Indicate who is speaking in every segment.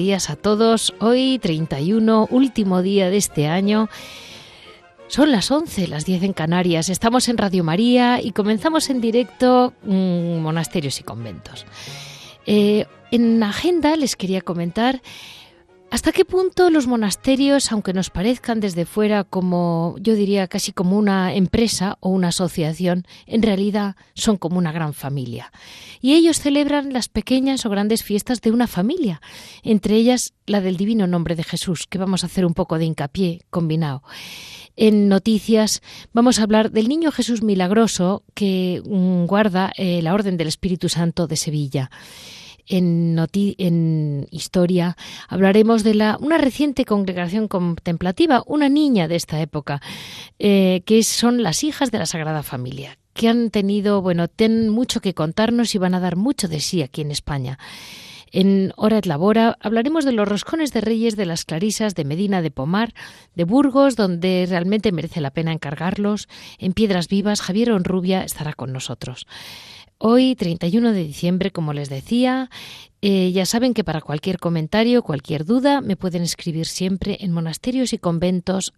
Speaker 1: Días a todos. Hoy 31, último día de este año. Son las 11, las 10 en Canarias. Estamos en Radio María y comenzamos en directo mm, Monasterios y Conventos. Eh, en agenda les quería comentar ¿Hasta qué punto los monasterios, aunque nos parezcan desde fuera como, yo diría, casi como una empresa o una asociación, en realidad son como una gran familia? Y ellos celebran las pequeñas o grandes fiestas de una familia, entre ellas la del Divino Nombre de Jesús, que vamos a hacer un poco de hincapié combinado. En noticias vamos a hablar del Niño Jesús Milagroso que guarda eh, la Orden del Espíritu Santo de Sevilla en, en historia hablaremos de la, una reciente congregación contemplativa, una niña de esta época, eh, que son las hijas de la Sagrada Familia, que han tenido, bueno, tienen mucho que contarnos y van a dar mucho de sí aquí en España. En Hora et Labora hablaremos de los roscones de reyes de las clarisas de Medina de Pomar, de Burgos, donde realmente merece la pena encargarlos. En Piedras Vivas, Javier Onrubia estará con nosotros. Hoy, 31 de diciembre, como les decía, eh, ya saben que para cualquier comentario, cualquier duda, me pueden escribir siempre en monasterios y conventos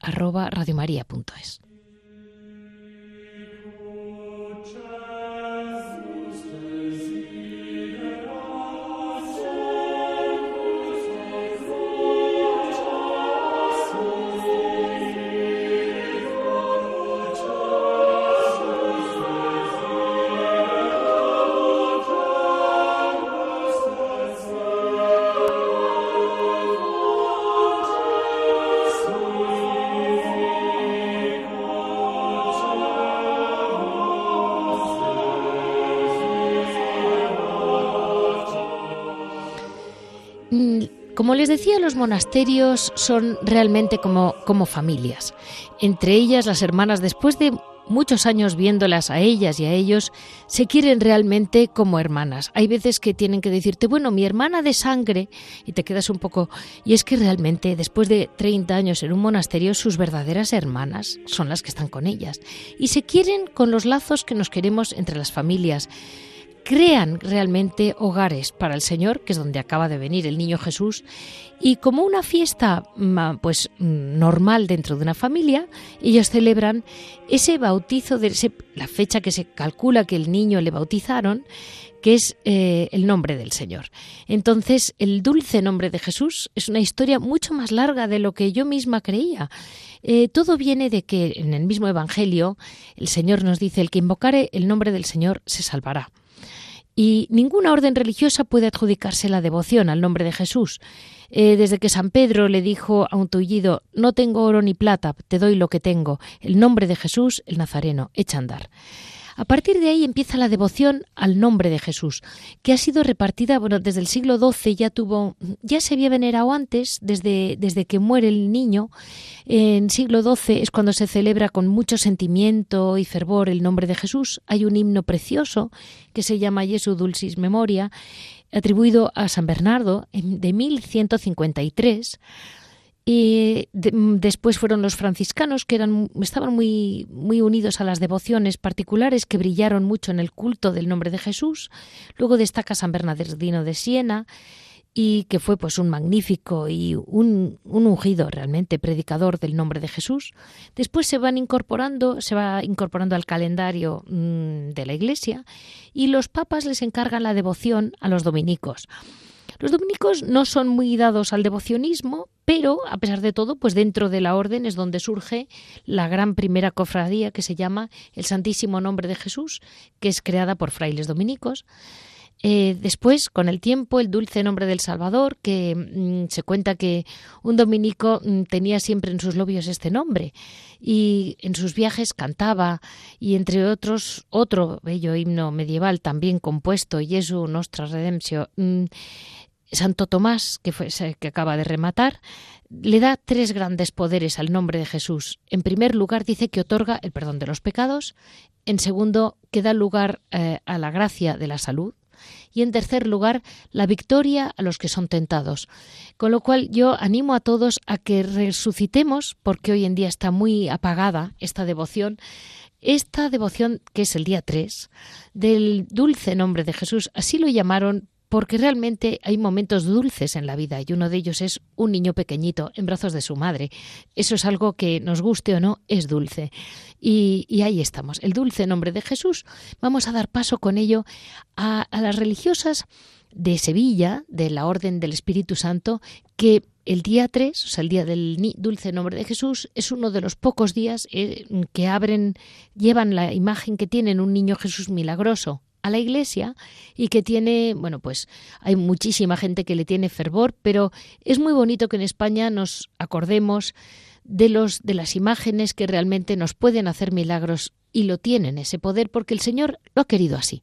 Speaker 1: Los monasterios son realmente como, como familias. Entre ellas, las hermanas, después de muchos años viéndolas a ellas y a ellos, se quieren realmente como hermanas. Hay veces que tienen que decirte, bueno, mi hermana de sangre, y te quedas un poco... Y es que realmente, después de 30 años en un monasterio, sus verdaderas hermanas son las que están con ellas. Y se quieren con los lazos que nos queremos entre las familias crean realmente hogares para el Señor, que es donde acaba de venir el niño Jesús, y como una fiesta mm, pues mm, normal dentro de una familia, ellos celebran ese bautizo de la fecha que se calcula que el niño le bautizaron, que es eh, el nombre del Señor. Entonces, el dulce nombre de Jesús es una historia mucho más larga de lo que yo misma creía. Eh, todo viene de que en el mismo Evangelio el Señor nos dice, el que invocare el nombre del Señor se salvará y ninguna orden religiosa puede adjudicarse la devoción al nombre de Jesús. Eh, desde que San Pedro le dijo a un tullido, no tengo oro ni plata, te doy lo que tengo, el nombre de Jesús, el Nazareno, echa andar. A partir de ahí empieza la devoción al nombre de Jesús, que ha sido repartida, bueno, desde el siglo XII ya tuvo, ya se había venerado antes, desde, desde que muere el niño. En siglo XII es cuando se celebra con mucho sentimiento y fervor el nombre de Jesús. Hay un himno precioso que se llama Jesu Dulcis Memoria, atribuido a San Bernardo de 1153 y mm, después fueron los franciscanos, que eran, estaban muy, muy unidos a las devociones particulares, que brillaron mucho en el culto del nombre de Jesús. Luego destaca San Bernardino de Siena, y que fue pues un magnífico y un, un, ungido realmente predicador del nombre de Jesús. Después se van incorporando, se va incorporando al calendario mm, de la Iglesia y los papas les encargan la devoción a los dominicos. Los dominicos no son muy dados al devocionismo, pero a pesar de todo, pues dentro de la orden es donde surge la gran primera cofradía que se llama el Santísimo Nombre de Jesús, que es creada por frailes dominicos. Eh, después, con el tiempo, el dulce nombre del Salvador, que mm, se cuenta que un dominico mm, tenía siempre en sus lobios este nombre y en sus viajes cantaba y entre otros otro bello himno medieval también compuesto, Jesu Nostra Redemptio. Mm, Santo Tomás, que, fue, que acaba de rematar, le da tres grandes poderes al nombre de Jesús. En primer lugar, dice que otorga el perdón de los pecados. En segundo, que da lugar eh, a la gracia de la salud y en tercer lugar la victoria a los que son tentados. Con lo cual yo animo a todos a que resucitemos, porque hoy en día está muy apagada esta devoción, esta devoción que es el día 3 del dulce nombre de Jesús, así lo llamaron porque realmente hay momentos dulces en la vida y uno de ellos es un niño pequeñito en brazos de su madre. Eso es algo que nos guste o no, es dulce. Y, ahí estamos, el dulce nombre de Jesús. Vamos a dar paso con ello a, las religiosas de Sevilla, de la Orden del Espíritu Santo, que el día 3, o sea, el día del dulce nombre de Jesús, es uno de los pocos días eh, que abren, llevan la imagen que tienen un niño Jesús milagroso a la iglesia y que tiene, bueno, pues hay muchísima gente que le tiene fervor, pero es muy bonito que en España nos acordemos de los de las imágenes que realmente nos pueden hacer milagros y lo tienen ese poder porque el Señor lo ha querido así.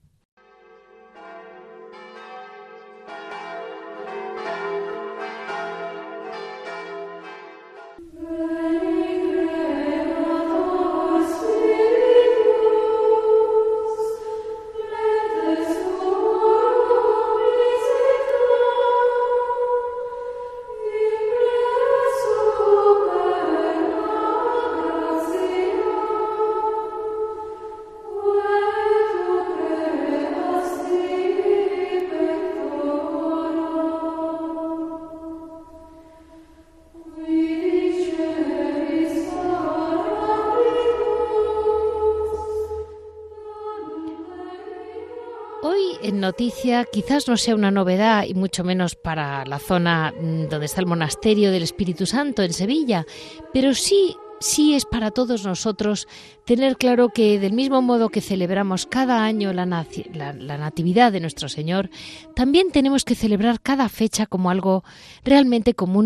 Speaker 1: Noticia quizás no sea una novedad y mucho menos para la zona mm, donde está el monasterio del Espíritu Santo en Sevilla, pero sí sí es para todos nosotros tener claro que del mismo modo que celebramos cada año la, la, Natividad de nuestro Señor, también tenemos que celebrar cada fecha como algo realmente como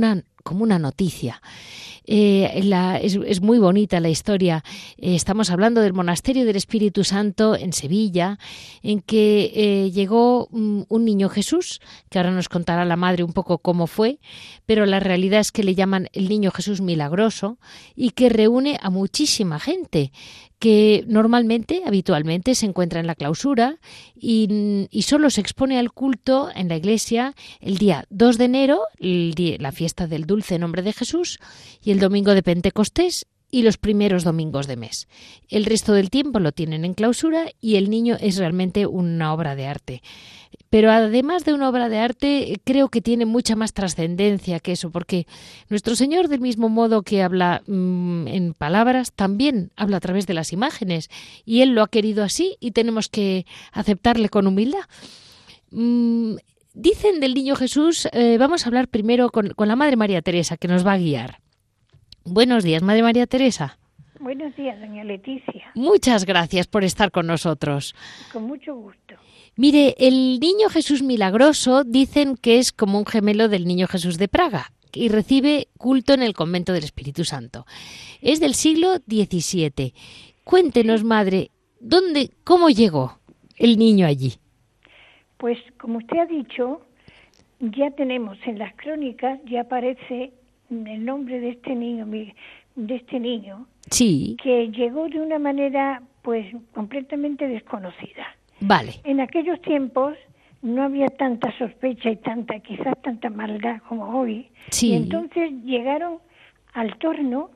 Speaker 1: como una noticia. Eh, es, muy bonita la historia. Eh, estamos hablando del monasterio del Espíritu Santo en Sevilla, en que eh, llegó un, un niño Jesús, que ahora nos contará la madre un poco cómo fue, pero la realidad es que le llaman el niño Jesús milagroso y que reúne a muchísima gente que normalmente, habitualmente, se encuentra en la clausura y, solo se expone al culto en la iglesia el día 2 de enero, la fiesta del dulce nombre de Jesús, y el domingo de Pentecostés y los primeros domingos de mes. El resto del tiempo lo tienen en clausura y el niño es realmente una obra de arte. Pero además de una obra de arte, creo que tiene mucha más trascendencia que eso, porque nuestro Señor, del mismo modo que habla mm, en palabras, también habla a través de las imágenes, y Él lo ha querido así y tenemos que aceptarle con humildad. Mm, dicen del niño Jesús, eh, vamos a hablar primero con, con la Madre María Teresa, que nos va a guiar. Buenos días, Madre María Teresa.
Speaker 2: Buenos días, doña Leticia.
Speaker 1: Muchas gracias por estar con nosotros.
Speaker 2: Con mucho gusto.
Speaker 1: Mire, el niño Jesús milagroso dicen que es como un gemelo del niño Jesús de Praga y recibe culto en el convento del Espíritu Santo. Es del siglo XVII. Cuéntenos, madre, ¿dónde, cómo llegó el niño allí?
Speaker 2: Pues, como usted ha dicho, ya tenemos en las crónicas, ya aparece el nombre de este niño, de este niño,
Speaker 1: sí.
Speaker 2: que llegó de una manera, pues, completamente desconocida.
Speaker 1: Vale.
Speaker 2: En aquellos tiempos no había tanta sospecha y tanta, quizás tanta maldad como hoy.
Speaker 1: Sí.
Speaker 2: Y entonces llegaron al torno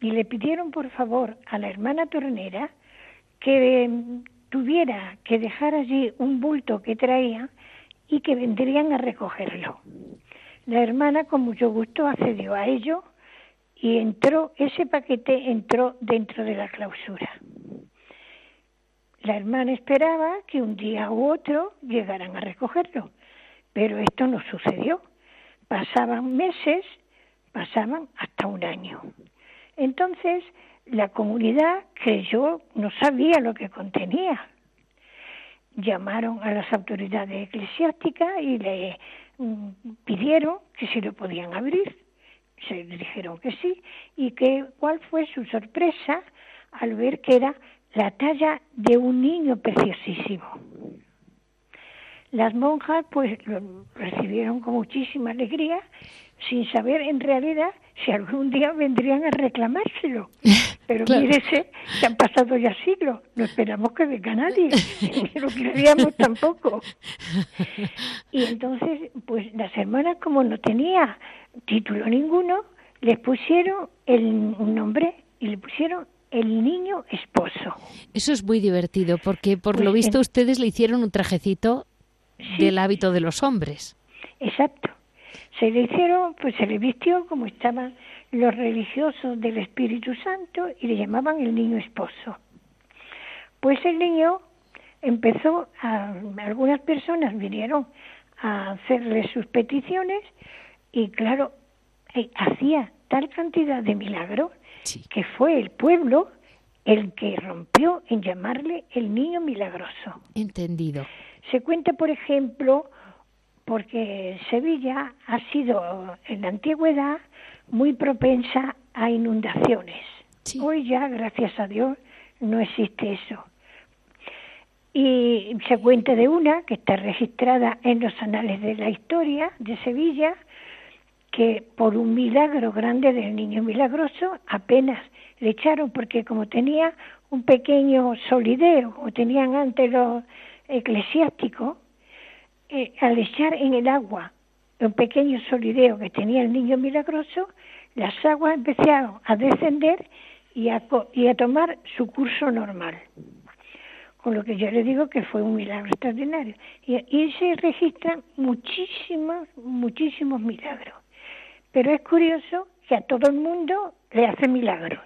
Speaker 2: y le pidieron por favor a la hermana tornera que tuviera que dejar allí un bulto que traía y que vendrían a recogerlo. La hermana con mucho gusto accedió a ello y entró, ese paquete entró dentro de la clausura. La hermana esperaba que un día u otro llegaran a recogerlo. Pero esto no sucedió. Pasaban meses, pasaban hasta un año. Entonces, la comunidad creyó, no sabía lo que contenía. Llamaron a las autoridades eclesiásticas y le mm, pidieron que si lo podían abrir. Se dijeron que sí y que cuál fue su sorpresa al ver que era la talla de un niño preciosísimo. Las monjas pues lo recibieron con muchísima alegría, sin saber en realidad si algún día vendrían a reclamárselo. Pero mírese, se han pasado ya siglos, no esperamos que venga nadie, no lo queríamos tampoco. Y entonces, pues las hermanas, como no tenía título ninguno, les pusieron el nombre y le pusieron el niño esposo.
Speaker 1: Eso es muy divertido, porque por lo pues visto ustedes le hicieron un trajecito del hábito de los hombres.
Speaker 2: Exacto. Se le hicieron, pues se le vistió como estaban los religiosos del Espíritu Santo y le llamaban el niño esposo. Pues el niño empezó a, algunas personas vinieron a hacerle sus peticiones y claro, eh, hacía tal cantidad de milagros que fue el pueblo el que rompió en llamarle el niño milagroso.
Speaker 1: Entendido.
Speaker 2: Se cuenta, por ejemplo, porque Sevilla ha sido en la antigüedad muy propensa a inundaciones. Hoy ya, gracias a Dios, no existe eso. Y se cuenta de una que está registrada en los anales de la historia de Sevilla, que por un milagro grande del niño milagroso apenas le echaron porque como tenía un pequeño solideo, como tenían antes los eclesiásticos, eh, al echar en el agua un pequeño solideo que tenía el niño milagroso, las aguas empezaron a descender y a, y a tomar su curso normal. Con lo que yo le digo que fue un milagro extraordinario. Y, y se registran muchísimos, muchísimos milagros. Pero es curioso que a todo el mundo le hace milagros,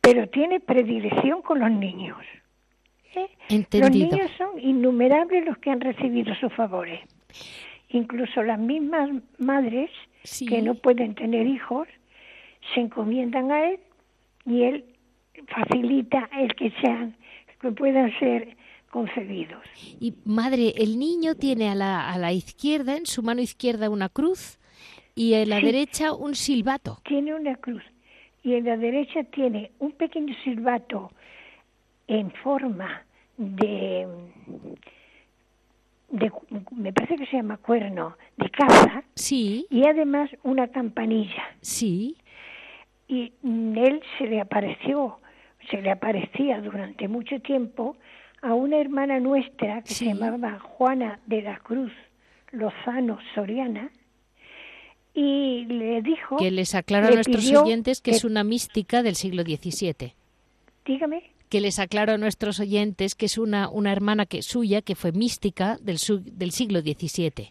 Speaker 2: pero tiene predilección con los niños. ¿eh? Los niños son innumerables los que han recibido sus favores. Incluso las mismas madres que no pueden tener hijos se encomiendan a él y él facilita el que sean que puedan ser concebidos.
Speaker 1: Y madre, el niño tiene a la, a la izquierda, en su mano izquierda, una cruz y en la derecha un silbato.
Speaker 2: Tiene una cruz y en la derecha tiene un pequeño silbato en forma de, de me parece que se llama cuerno de caza.
Speaker 1: Sí.
Speaker 2: Y además una campanilla.
Speaker 1: Sí.
Speaker 2: Y él se le apareció, se le aparecía durante mucho tiempo a una hermana nuestra que se llamaba Juana de la Cruz Lozano Soriana y le dijo...
Speaker 1: Que les aclaro a nuestros oyentes que, es una mística del siglo XVII.
Speaker 2: Dígame.
Speaker 1: Que les aclaro a nuestros oyentes que es una, una hermana que, suya que fue mística del, del siglo XVII.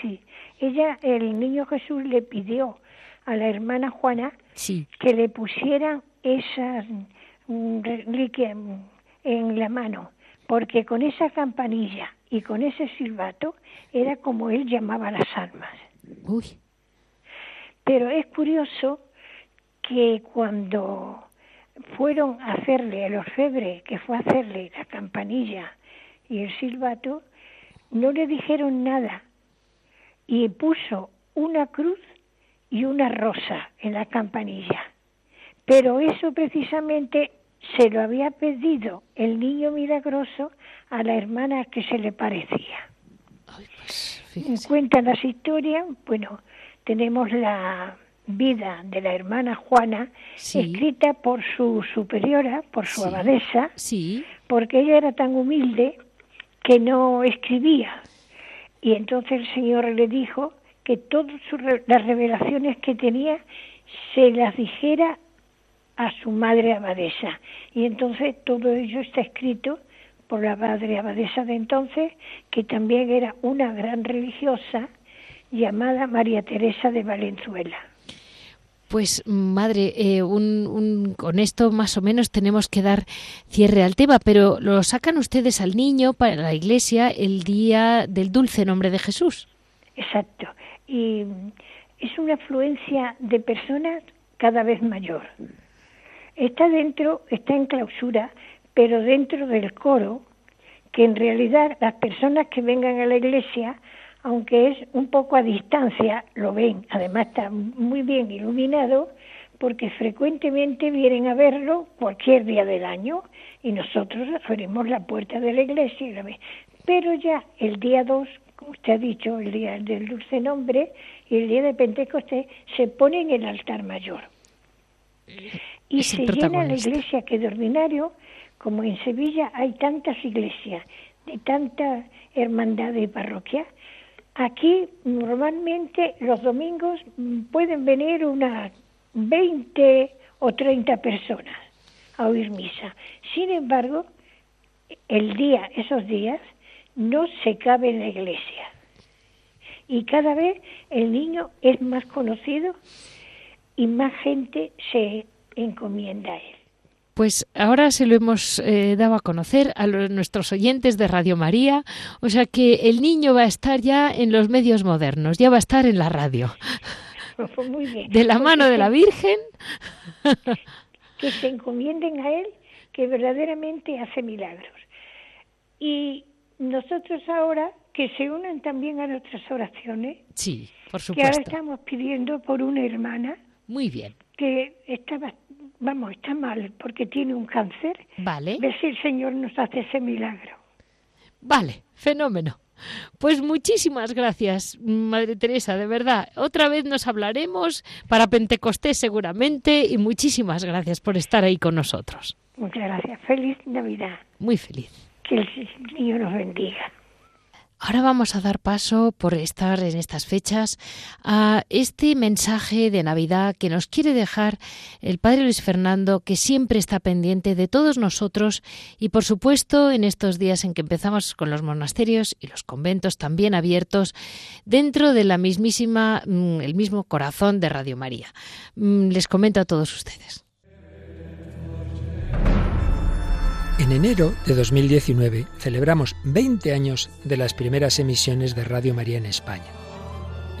Speaker 2: Sí, ella, el niño Jesús le pidió a la hermana Juana que le pusiera esas reliquias en la mano, porque con esa campanilla y con ese silbato era como él llamaba las almas.
Speaker 1: Uy.
Speaker 2: Pero es curioso que cuando fueron a hacerle el orfebre, que fue a hacerle la campanilla y el silbato, no le dijeron nada y puso una cruz y una rosa en la campanilla. Pero eso precisamente se lo había pedido el niño milagroso a la hermana que se le parecía. Pues, Cuentan las historias, bueno, tenemos la vida de la hermana Juana escrita por su superiora, por su abadesa, porque ella era tan humilde que no escribía. Y entonces el Señor le dijo que todas las revelaciones que tenía se las dijera a su madre abadesa. Y entonces todo ello está escrito por la madre abadesa de entonces, que también era una gran religiosa llamada María Teresa de Valenzuela.
Speaker 1: Pues madre, eh, con esto más o menos tenemos que dar cierre al tema, pero lo sacan ustedes al niño para la iglesia el día del dulce nombre de Jesús.
Speaker 2: exacto. Y es una afluencia de personas cada vez mayor. Está dentro, está en clausura, pero dentro del coro, que en realidad las personas que vengan a la iglesia, aunque es un poco a distancia, lo ven. Además está muy bien iluminado porque frecuentemente vienen a verlo cualquier día del año y nosotros abrimos la puerta de la iglesia y la ven. Pero ya el día 2, como usted ha dicho, el día del dulce nombre y el día de Pentecostés, se pone en el altar mayor. Y se llena la iglesia que de ordinario, como en Sevilla hay tantas iglesias, de tanta hermandad y parroquia, aquí normalmente los domingos pueden venir unas 20 o 30 personas a oír misa. Sin embargo, el día, esos días, no se cabe en la iglesia. Y cada vez el niño es más conocido y más gente se encomienda a él.
Speaker 1: Pues ahora se lo hemos eh, dado a conocer a nuestros oyentes de Radio María, o sea que el niño va a estar ya en los medios modernos, ya va a estar en la radio.
Speaker 2: Pues muy bien.
Speaker 1: De la mano de la Virgen.
Speaker 2: Que se encomienden a Él, que verdaderamente hace milagros. Y nosotros ahora que se unan también a nuestras oraciones.
Speaker 1: Sí, por supuesto.
Speaker 2: Que ahora estamos pidiendo por una hermana.
Speaker 1: Muy bien.
Speaker 2: Que estaba, vamos, está mal porque tiene un cáncer.
Speaker 1: Vale.
Speaker 2: Ver si el Señor nos hace ese milagro.
Speaker 1: Vale, fenómeno. Pues muchísimas gracias, Madre Teresa, de verdad. Otra vez nos hablaremos para Pentecostés seguramente y muchísimas gracias por estar ahí con nosotros.
Speaker 2: Muchas gracias. Feliz Navidad.
Speaker 1: Muy feliz.
Speaker 2: Que el Señor nos bendiga.
Speaker 1: Ahora vamos a dar paso, por estar en estas fechas, a este mensaje de Navidad que nos quiere dejar el Padre Luis Fernando, que siempre está pendiente de todos nosotros y, por supuesto, en estos días en que empezamos con los monasterios y los conventos también abiertos, dentro de la mismísima, mm, el mismo corazón de Radio María. Mm, les comento a todos ustedes.
Speaker 3: En enero de 2019 celebramos 20 años de las primeras emisiones de Radio María en España.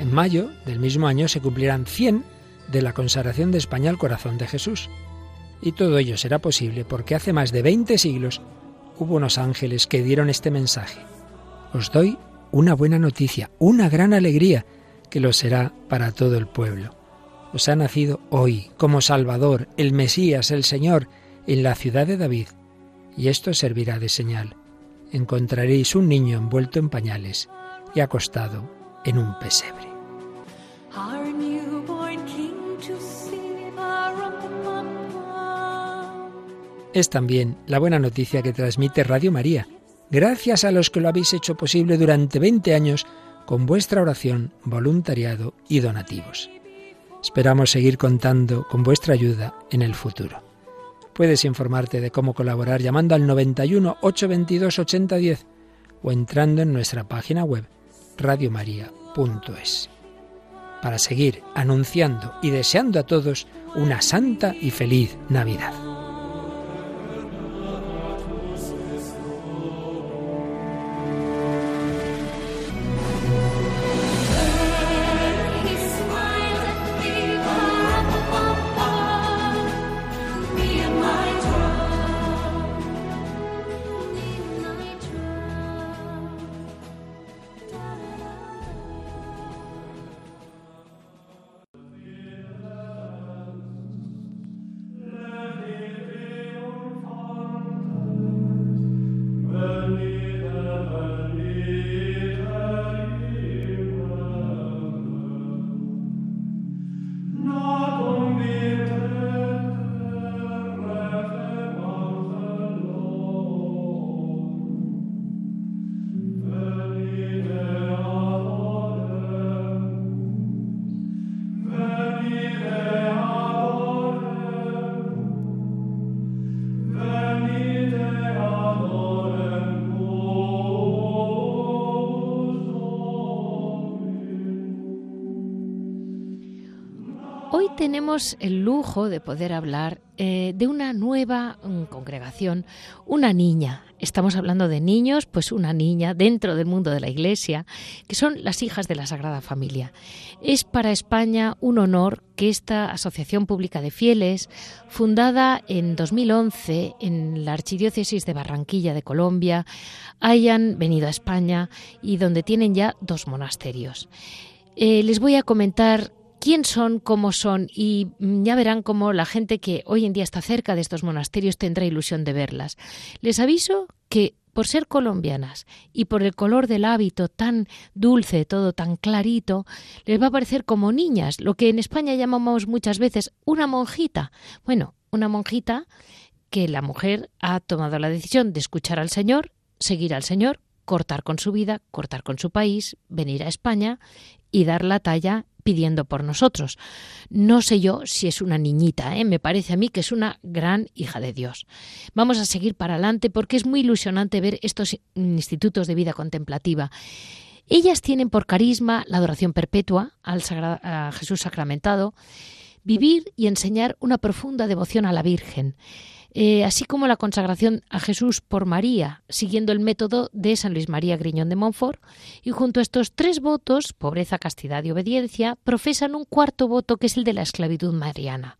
Speaker 3: En mayo del mismo año se cumplirán 100 de la consagración de España al corazón de Jesús. Y todo ello será posible porque hace más de 20 siglos hubo unos ángeles que dieron este mensaje. Os doy una buena noticia, una gran alegría, que lo será para todo el pueblo. Os ha nacido hoy como Salvador, el Mesías, el Señor, en la ciudad de David y esto servirá de señal. Encontraréis un niño envuelto en pañales y acostado en un pesebre. Es también la buena noticia que transmite Radio María, gracias a los que lo habéis hecho posible durante 20 años con vuestra oración, voluntariado y donativos. Esperamos seguir contando con vuestra ayuda en el futuro. Puedes informarte de cómo colaborar llamando al 91 822 8010 o entrando en nuestra página web radiomaria.es. Para seguir anunciando y deseando a todos una santa y feliz Navidad.
Speaker 1: El lujo de poder hablar eh, de una nueva mm, congregación, una niña. Estamos hablando de niños, pues una niña dentro del mundo de la Iglesia, que son las hijas de la Sagrada Familia. Es para España un honor que esta Asociación Pública de Fieles, fundada en 2011 en la Archidiócesis de Barranquilla de Colombia, hayan venido a España y donde tienen ya dos monasterios. Eh, les voy a comentar quién son, cómo son y mm, ya verán cómo la gente que hoy en día está cerca de estos monasterios tendrá ilusión de verlas. Les aviso que por ser colombianas y por el color del hábito tan dulce, todo tan clarito, les va a parecer como niñas, lo que en España llamamos muchas veces una monjita. Bueno, una monjita que la mujer ha tomado la decisión de escuchar al Señor, seguir al Señor, cortar con su vida, cortar con su país, venir a España y dar la talla pidiendo por nosotros. No sé yo si es una niñita, ¿eh? me parece a mí que es una gran hija de Dios. Vamos a seguir para adelante porque es muy ilusionante ver estos institutos de vida contemplativa. Ellas tienen por carisma la adoración perpetua al a Jesús sacramentado, vivir y enseñar una profunda devoción a la Virgen. Eh, así como la consagración a Jesús por María, siguiendo el método de San Luis María Griñón de Montfort, y junto a estos tres votos, pobreza, castidad y obediencia, profesan un cuarto voto que es el de la esclavitud mariana.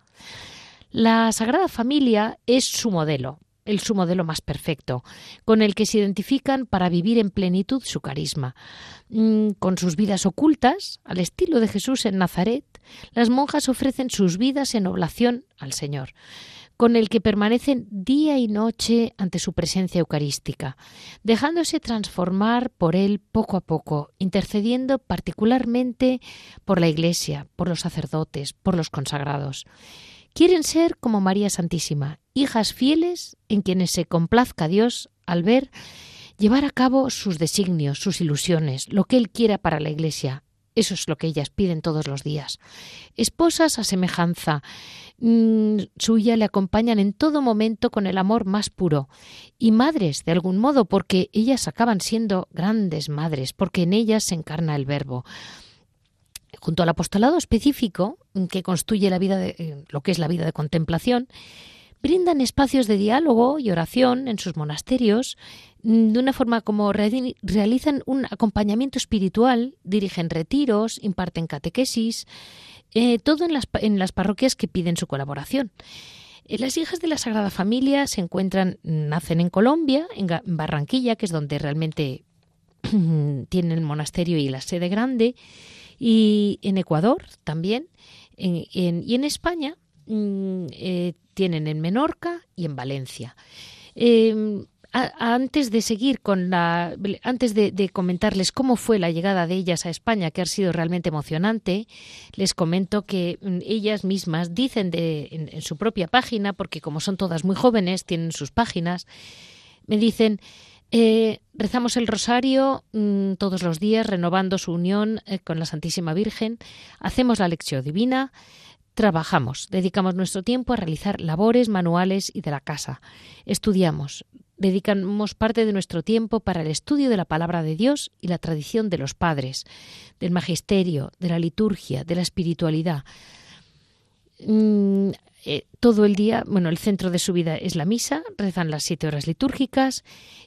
Speaker 1: La Sagrada Familia es su modelo, el su modelo más perfecto, con el que se identifican para vivir en plenitud su carisma. Mm, con sus vidas ocultas, al estilo de Jesús en Nazaret, las monjas ofrecen sus vidas en oblación al Señor con el que permanecen día y noche ante su presencia eucarística, dejándose transformar por él poco a poco, intercediendo particularmente por la Iglesia, por los sacerdotes, por los consagrados. Quieren ser como María Santísima, hijas fieles en quienes se complazca Dios al ver llevar a cabo sus designios, sus ilusiones, lo que Él quiera para la Iglesia, eso es lo que ellas piden todos los días. Esposas a semejanza mm, suya le acompañan en todo momento con el amor más puro. Y madres, de algún modo, porque ellas acaban siendo grandes madres, porque en ellas se encarna el verbo. Junto al apostolado específico mm, que construye la vida de, eh, lo que es la vida de contemplación, brindan espacios de diálogo y oración en sus monasterios de una forma como realizan un acompañamiento espiritual, dirigen retiros, imparten catequesis, eh, todo en las, en las parroquias que piden su colaboración. Eh, las hijas de la Sagrada Familia se encuentran, nacen en Colombia, en Barranquilla, que es donde realmente tienen el monasterio y la sede grande, y en Ecuador también, y en España Mm, eh, tienen en Menorca y en Valencia. Antes de seguir con la, antes de, comentarles cómo fue la llegada de ellas a España, que ha sido realmente emocionante, les comento que mm, ellas mismas dicen de, en, su propia página, porque como son todas muy jóvenes, tienen sus páginas, me dicen eh, rezamos el rosario mm, todos los días, renovando su unión eh, con la Santísima Virgen, hacemos la lección divina, Trabajamos, dedicamos nuestro tiempo a realizar labores manuales y de la casa. Estudiamos, dedicamos parte de nuestro tiempo para el estudio de la palabra de Dios y la tradición de los padres, del magisterio, de la liturgia, de la espiritualidad. Mm, eh, todo el día, bueno, el centro de su vida es la misa, rezan las siete horas litúrgicas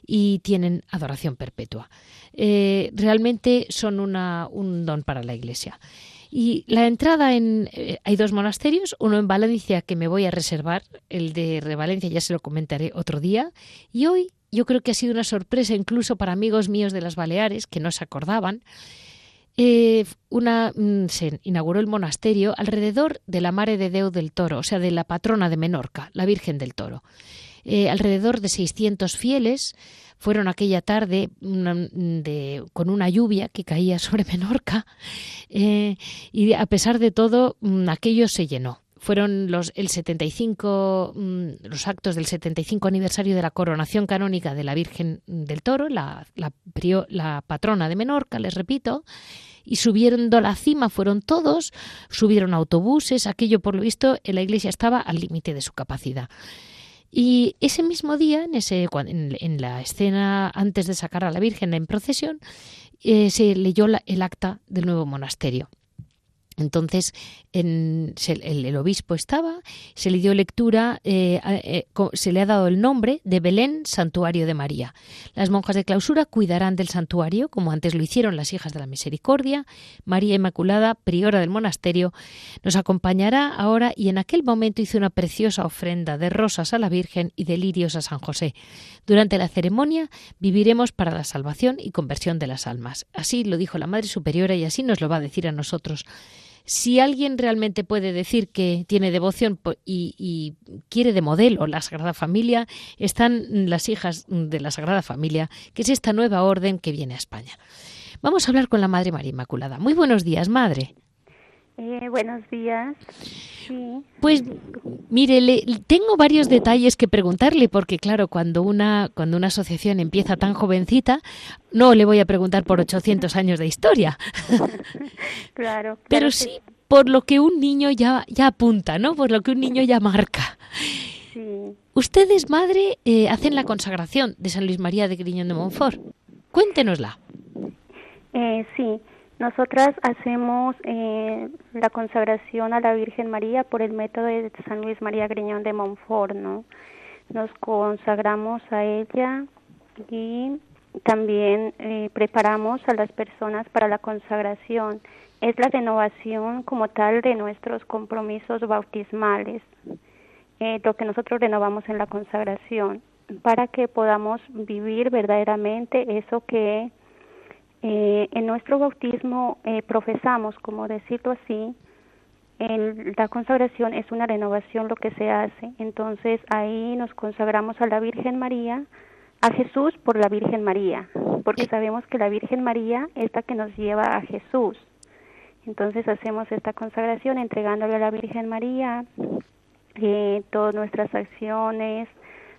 Speaker 1: y tienen adoración perpetua. Eh, realmente son un don para la Iglesia. Y la entrada en... Eh, hay dos monasterios, uno en Valencia que me voy a reservar, el de Valencia ya se lo comentaré otro día, y hoy yo creo que ha sido una sorpresa incluso para amigos míos de las Baleares que no se acordaban. Eh, una, mm, se inauguró el monasterio alrededor de la Mare de Deu del Toro, o sea, de la patrona de Menorca, la Virgen del Toro. Eh, alrededor de 600 fieles fueron aquella tarde con una lluvia que caía sobre Menorca eh, y a pesar de todo mm, aquello se llenó fueron los el 75 mm, los actos del 75 aniversario de la coronación canónica de la Virgen del Toro, la, la, la patrona de Menorca, les repito, y subiendo a la cima fueron todos, subieron autobuses, aquello por lo visto en la iglesia estaba al límite de su capacidad. Y ese mismo día, en, ese, en, la escena antes de sacar a la Virgen en procesión, eh, se leyó el acta del nuevo monasterio. Entonces, en, el, obispo estaba, se le dio lectura, eh, eh, se le ha dado el nombre de Belén, Santuario de María. Las monjas de clausura cuidarán del santuario, como antes lo hicieron las hijas de la Misericordia. María Inmaculada, priora del monasterio, nos acompañará ahora y en aquel momento hizo una preciosa ofrenda de rosas a la Virgen y de lirios a San José. Durante la ceremonia viviremos para la salvación y conversión de las almas. Así lo dijo la Madre Superiora y así nos lo va a decir a nosotros. Si alguien realmente puede decir que tiene devoción y, quiere de modelo la Sagrada Familia, están las hijas de la Sagrada Familia, que es esta nueva orden que viene a España. Vamos a hablar con la Madre María Inmaculada. Muy buenos días, Madre.
Speaker 4: Eh, buenos días.
Speaker 1: Pues mire, tengo varios detalles que preguntarle porque claro, cuando una cuando una asociación empieza tan jovencita, no le voy a preguntar por 800 años de historia.
Speaker 4: claro.
Speaker 1: Pero sí por lo que un niño ya ya apunta, ¿no? Por lo que un niño ya marca.
Speaker 4: Sí.
Speaker 1: Ustedes, madre, eh, hacen la consagración de San Luis María de Griñón de Montfort. Cuéntenosla.
Speaker 4: Eh, sí. Nosotras hacemos eh, la consagración a la Virgen María por el método de San Luis María Griñón de Montfort, ¿no? Nos consagramos a ella y también eh, preparamos a las personas para la consagración. Es la renovación como tal de nuestros compromisos bautismales, eh, lo que nosotros renovamos en la consagración, para que podamos vivir verdaderamente eso que eh, en nuestro bautismo eh, profesamos, como decirlo así, el, la consagración es una renovación lo que se hace. Entonces ahí nos consagramos a la Virgen María, a Jesús por la Virgen María, porque sabemos que la Virgen María es la que nos lleva a Jesús. Entonces hacemos esta consagración entregándole a la Virgen María eh, todas nuestras acciones,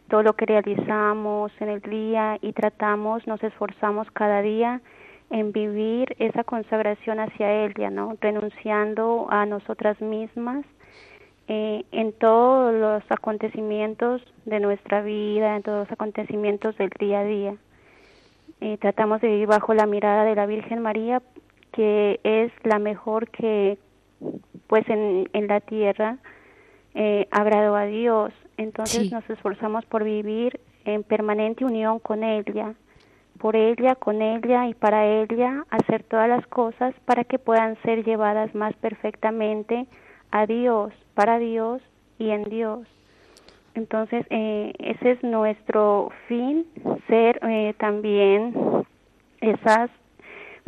Speaker 4: todo lo que realizamos en el día y tratamos, nos esforzamos cada día en vivir esa consagración hacia Él, ya no, renunciando a nosotras mismas eh, en todos los acontecimientos de nuestra vida, en todos los acontecimientos del día a día. Eh, tratamos de vivir bajo la mirada de la Virgen María, que es la mejor que, pues, en, en la tierra eh, agradó a Dios. Entonces nos esforzamos por vivir en permanente unión con ella por ella, con ella y para ella, hacer todas las cosas para que puedan ser llevadas más perfectamente a Dios, para Dios y en Dios. Entonces, eh, ese es nuestro fin, ser eh, también esas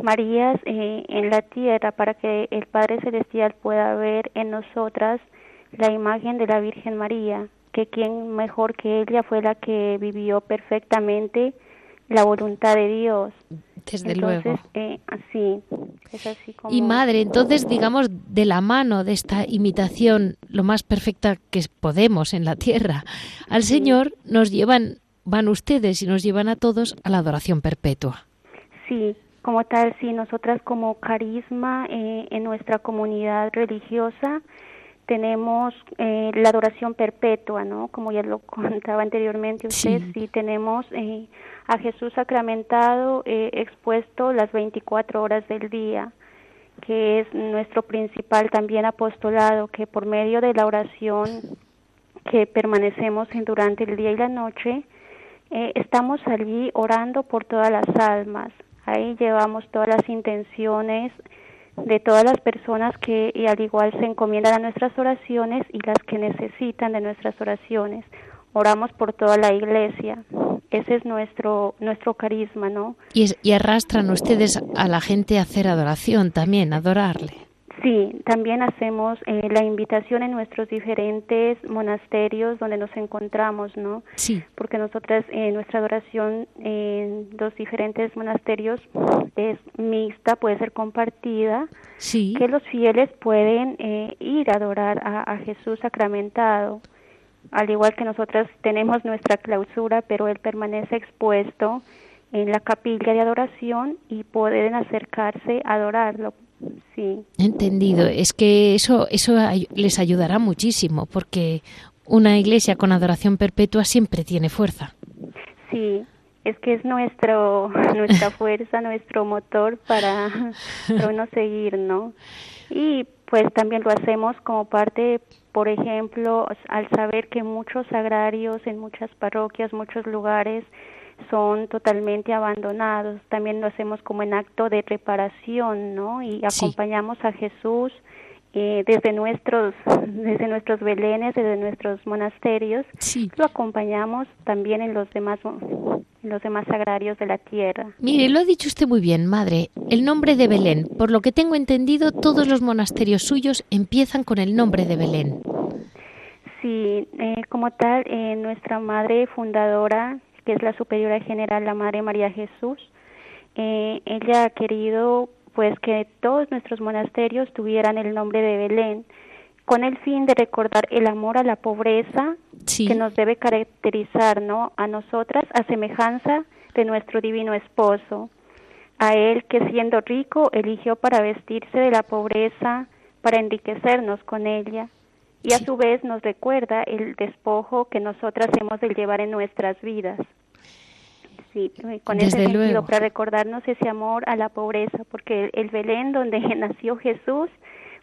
Speaker 4: Marías eh, en la tierra para que el Padre Celestial pueda ver en nosotras la imagen de la Virgen María, que quien mejor que ella fue la que vivió perfectamente la voluntad de Dios.
Speaker 1: Desde luego.
Speaker 4: Eh, así, es así como...
Speaker 1: Y madre, entonces, digamos, de la mano de esta imitación lo más perfecta que podemos en la tierra, al Señor nos llevan, van ustedes y nos llevan a todos a la adoración perpetua.
Speaker 4: Sí, como tal, sí, nosotras como carisma eh, en nuestra comunidad religiosa tenemos eh, la adoración perpetua, ¿no? Como ya lo contaba anteriormente usted, sí, tenemos eh, a Jesús sacramentado eh, expuesto las 24 horas del día, que es nuestro principal también apostolado, que por medio de la oración que permanecemos en durante el día y la noche, eh, estamos allí orando por todas las almas. Ahí llevamos todas las intenciones de todas las personas que al igual se encomiendan a nuestras oraciones y las que necesitan de nuestras oraciones. Oramos por toda la iglesia ese es nuestro nuestro carisma, ¿no?
Speaker 1: Y, y arrastran ustedes a la gente a hacer adoración también, adorarle.
Speaker 4: Sí, también hacemos eh, la invitación en nuestros diferentes monasterios donde nos encontramos, ¿no?
Speaker 1: Sí.
Speaker 4: Porque nosotras, eh, nuestra adoración en los diferentes monasterios es mixta, puede ser compartida.
Speaker 1: Sí.
Speaker 4: Que los fieles pueden eh, ir a adorar a, a Jesús sacramentado al igual que nosotras tenemos nuestra clausura, pero él permanece expuesto en la capilla de adoración y pueden acercarse a adorarlo. Sí.
Speaker 1: Entendido. Es que eso eso les ayudará muchísimo porque una iglesia con adoración perpetua siempre tiene fuerza.
Speaker 4: Sí, es que es nuestro nuestra fuerza, nuestro motor para, para uno seguir, ¿no? Y pues también lo hacemos como parte, por ejemplo, al saber que muchos agrarios en muchas parroquias, muchos lugares son totalmente abandonados. También lo hacemos como en acto de reparación, ¿no? Y acompañamos a Jesús eh, desde nuestros desde nuestros belenes, desde nuestros monasterios. Lo acompañamos también en los demás en los demás agrarios de la tierra.
Speaker 1: Mire, lo ha dicho usted muy bien, madre. El nombre de Belén, por lo que tengo entendido, todos los monasterios suyos empiezan con el nombre de Belén.
Speaker 4: Sí, eh, como tal, eh, nuestra madre fundadora que es la superiora general, la Madre María Jesús. Eh, ella ha querido pues que todos nuestros monasterios tuvieran el nombre de Belén, con el fin de recordar el amor a la pobreza que nos debe caracterizar, ¿no? A nosotras a semejanza de nuestro divino esposo, a él que siendo rico eligió para vestirse de la pobreza, para enriquecernos con ella, y a su vez nos recuerda el despojo que nosotras hemos de llevar en nuestras vidas. Sí, con ese sentido, para recordarnos ese amor a la pobreza, porque el Belén donde nació Jesús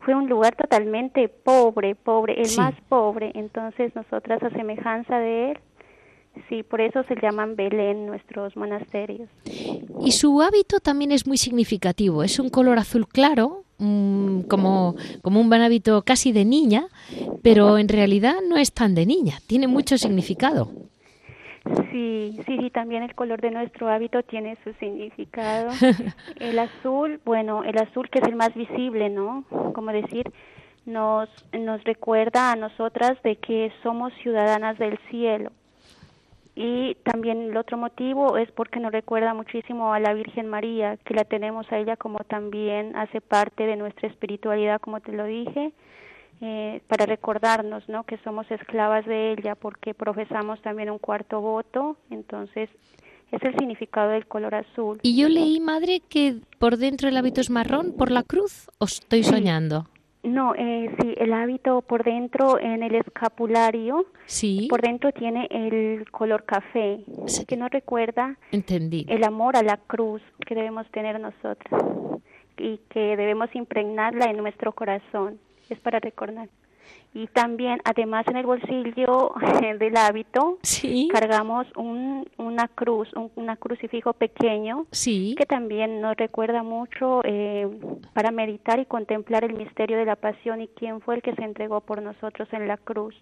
Speaker 4: fue un lugar totalmente pobre, pobre, el más pobre, entonces nosotras a semejanza de él, sí, por eso se llaman Belén nuestros monasterios.
Speaker 1: Y su hábito también es muy significativo, es un color azul claro, mm, como, como un hábito casi de niña, pero en realidad no es tan de niña, tiene mucho significado.
Speaker 4: Sí, sí, sí, también el color de nuestro hábito tiene su significado. El azul, bueno, el azul que es el más visible, ¿no? Como decir, nos, nos recuerda a nosotras de que somos ciudadanas del cielo. Y también el otro motivo es porque nos recuerda muchísimo a la Virgen María, que la tenemos a ella como también hace parte de nuestra espiritualidad, como te lo dije eh, para recordarnos ¿no? que somos esclavas de ella porque profesamos también un cuarto voto, entonces es el significado del color azul.
Speaker 1: Y yo leí, madre, que por dentro el hábito es marrón por la cruz, ¿o estoy soñando?
Speaker 4: No, eh, sí, el hábito por dentro en el escapulario,
Speaker 1: sí.
Speaker 4: por dentro tiene el color café, que nos recuerda
Speaker 1: Entendí.
Speaker 4: el amor a la cruz que debemos tener nosotros y que debemos impregnarla en nuestro corazón es para recordar. Y también, además, en el bolsillo del hábito, cargamos un, una cruz, un una crucifijo pequeño,
Speaker 1: sí.
Speaker 4: que también nos recuerda mucho eh, para meditar y contemplar el misterio de la pasión y quién fue el que se entregó por nosotros en la cruz.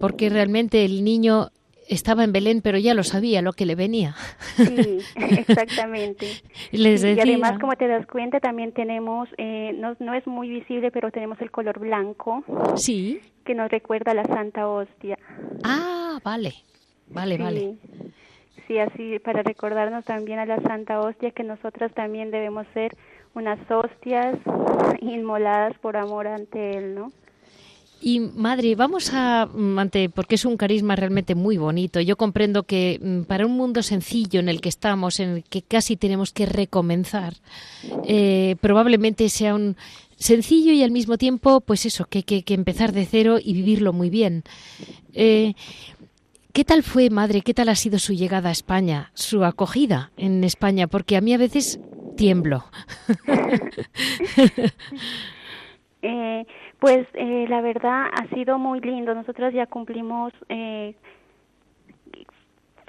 Speaker 1: Porque realmente el niño estaba en Belén, pero ya lo sabía lo que le venía.
Speaker 4: Sí, exactamente. y además, como te das cuenta, también tenemos, eh, no, no es muy visible, pero tenemos el color blanco.
Speaker 1: Sí.
Speaker 4: Que nos recuerda a la Santa Hostia.
Speaker 1: Ah, vale, vale, vale.
Speaker 4: Sí, así para recordarnos también a la Santa Hostia que nosotras también debemos ser unas hostias inmoladas por amor ante Él, ¿no?
Speaker 1: Y madre, vamos a, mm, ante, porque es un carisma realmente muy bonito. Yo comprendo que mm, para un mundo sencillo en el que estamos, en el que casi tenemos que recomenzar, eh, probablemente sea un sencillo y al mismo tiempo, pues eso, que hay que, empezar de cero y vivirlo muy bien. Eh, ¿Qué tal fue, madre? ¿Qué tal ha sido su llegada a España, su acogida en España? Porque a mí a veces tiemblo.
Speaker 4: eh, pues eh, la verdad ha sido muy lindo. Nosotros ya cumplimos eh,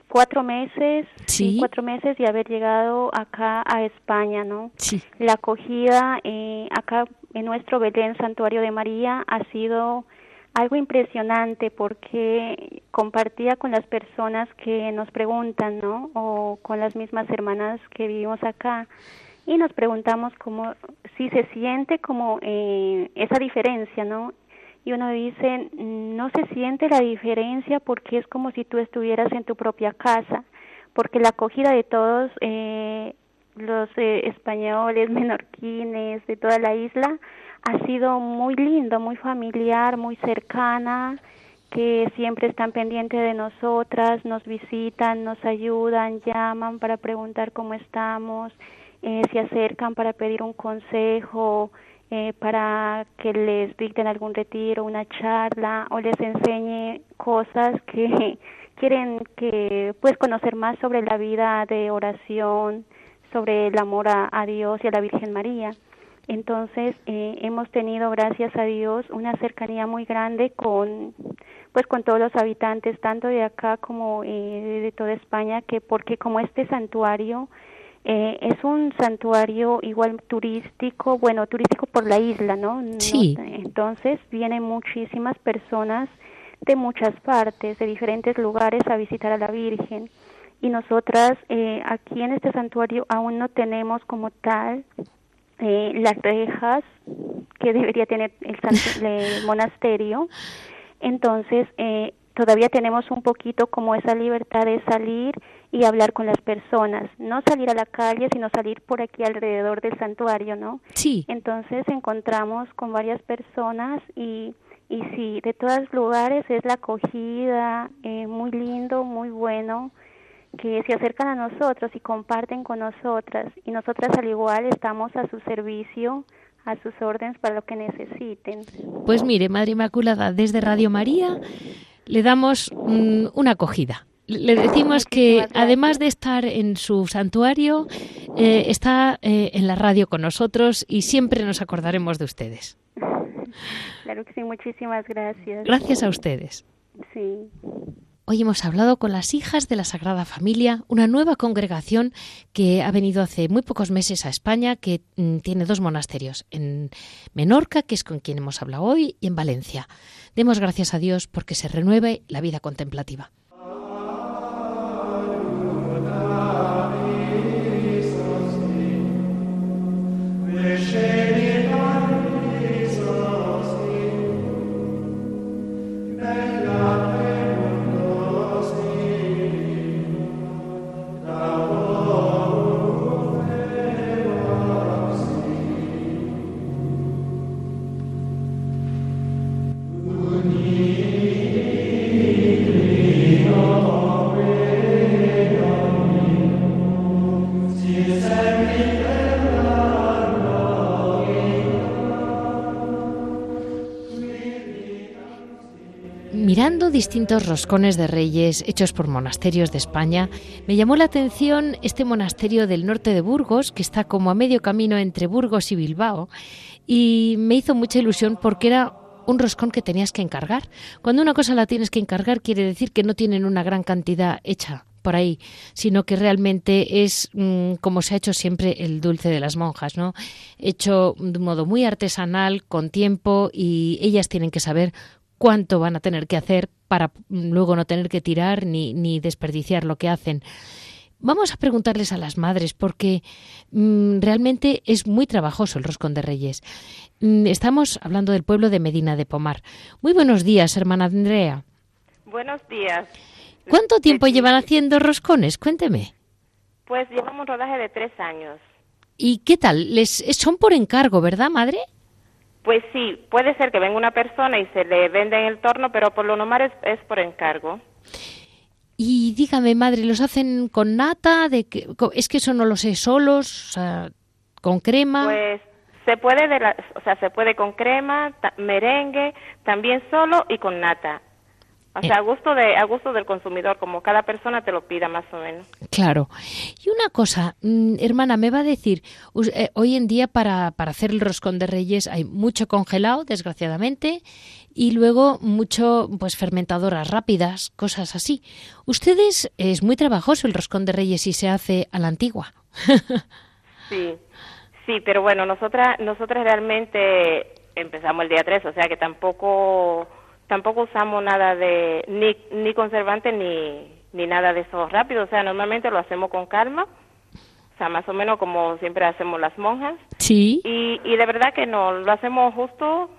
Speaker 4: cuatro meses,
Speaker 1: ¿Sí?
Speaker 4: cuatro meses de haber llegado acá a España, ¿no?
Speaker 1: Sí.
Speaker 4: La acogida eh, acá en nuestro Belén Santuario de María ha sido algo impresionante porque compartía con las personas que nos preguntan, ¿no? O con las mismas hermanas que vivimos acá y nos preguntamos cómo si se siente como eh, esa diferencia, ¿no? Y uno dice, no se siente la diferencia porque es como si tú estuvieras en tu propia casa, porque la acogida de todos eh, los eh, españoles, menorquines, de toda la isla, ha sido muy lindo, muy familiar, muy cercana, que siempre están pendientes de nosotras, nos visitan, nos ayudan, llaman para preguntar cómo estamos, eh, se acercan para pedir un consejo, eh, para que les dicten algún retiro, una charla o les enseñe cosas que quieren que pues conocer más sobre la vida de oración, sobre el amor a, Dios y a la Virgen María. Entonces eh, hemos tenido, gracias a Dios, una cercanía muy grande con, pues, con todos los habitantes, tanto de acá como eh, de toda España, que porque como este santuario eh, es un santuario igual turístico, bueno, turístico por la isla, ¿no?
Speaker 1: Sí.
Speaker 4: entonces vienen muchísimas personas de muchas partes, de diferentes lugares a visitar a la Virgen. Y nosotras eh, aquí en este santuario aún no tenemos como tal eh, las rejas que debería tener el, el monasterio. Entonces, eh, todavía tenemos un poquito como esa libertad de salir y hablar con las personas, no salir a la calle, sino salir por aquí alrededor del santuario, ¿no?
Speaker 1: Sí.
Speaker 4: Entonces encontramos con varias personas y, y sí, de todos lugares es la acogida, eh, muy lindo, muy bueno que se acercan a nosotros y comparten con nosotras y nosotras al igual estamos a su servicio, a sus órdenes para lo que necesiten.
Speaker 1: Pues mire, Madre Inmaculada, desde Radio María le damos mm, una acogida. Le decimos que además de estar en su santuario, eh, está eh, en la radio con nosotros y siempre nos acordaremos de ustedes.
Speaker 4: Claro que sí, muchísimas gracias.
Speaker 1: Gracias a ustedes.
Speaker 4: Sí.
Speaker 1: Hoy hemos hablado con las hijas de la Sagrada Familia, una nueva congregación que ha venido hace muy pocos meses a España, que mm, tiene dos monasterios, en Menorca, que es con quien hemos hablado hoy, y en Valencia. Demos gracias a Dios porque se renueve la vida contemplativa. finish distintos roscones de reyes hechos por monasterios de España, me llamó la atención este monasterio del norte de Burgos, que está como a medio camino entre Burgos y Bilbao, y me hizo mucha ilusión porque era un roscón que tenías que encargar. Cuando una cosa la tienes que encargar quiere decir que no tienen una gran cantidad hecha por ahí, sino que realmente es mm, como se ha hecho siempre el dulce de las monjas, ¿no? Hecho de modo muy artesanal, con tiempo y ellas tienen que saber cuánto van a tener que hacer para luego no tener que tirar ni, ni desperdiciar lo que hacen. Vamos a preguntarles a las madres porque mm, realmente es muy trabajoso el roscón de reyes. Mm, estamos hablando del pueblo de Medina de Pomar. Muy buenos días, hermana Andrea.
Speaker 5: Buenos días.
Speaker 1: ¿Cuánto tiempo llevan haciendo roscones? Cuénteme.
Speaker 5: Pues llevamos un rodaje de tres años.
Speaker 1: ¿Y qué tal? Les son por encargo, ¿verdad, madre?
Speaker 5: Pues sí, puede ser que venga una persona y se le venda en el torno, pero por lo normal es, por encargo.
Speaker 1: Y dígame, madre, ¿los hacen con nata? De que, es que eso no lo sé, solos, o sea, con crema.
Speaker 5: Pues se puede, de o sea, se puede con crema, merengue, también solo y con nata. O sea, a gusto, de, a gusto del consumidor, como cada persona te lo pida más o menos.
Speaker 1: Claro. Y una cosa, mm, hermana, me va a decir, eh, hoy en día para, para hacer el roscón de reyes hay mucho congelado, desgraciadamente, y luego mucho, pues, fermentadoras rápidas, cosas así. Ustedes, es muy trabajoso el roscón de reyes y se hace a la antigua.
Speaker 5: sí, sí, pero bueno, nosotras, nosotras realmente empezamos el día 3, o sea que tampoco tampoco usamos nada de ni, ni conservante ni, ni nada de eso rápido, o sea, normalmente lo hacemos con calma, o sea, más o menos como siempre hacemos las monjas.
Speaker 1: Sí.
Speaker 5: Y, y de verdad que no, lo hacemos justo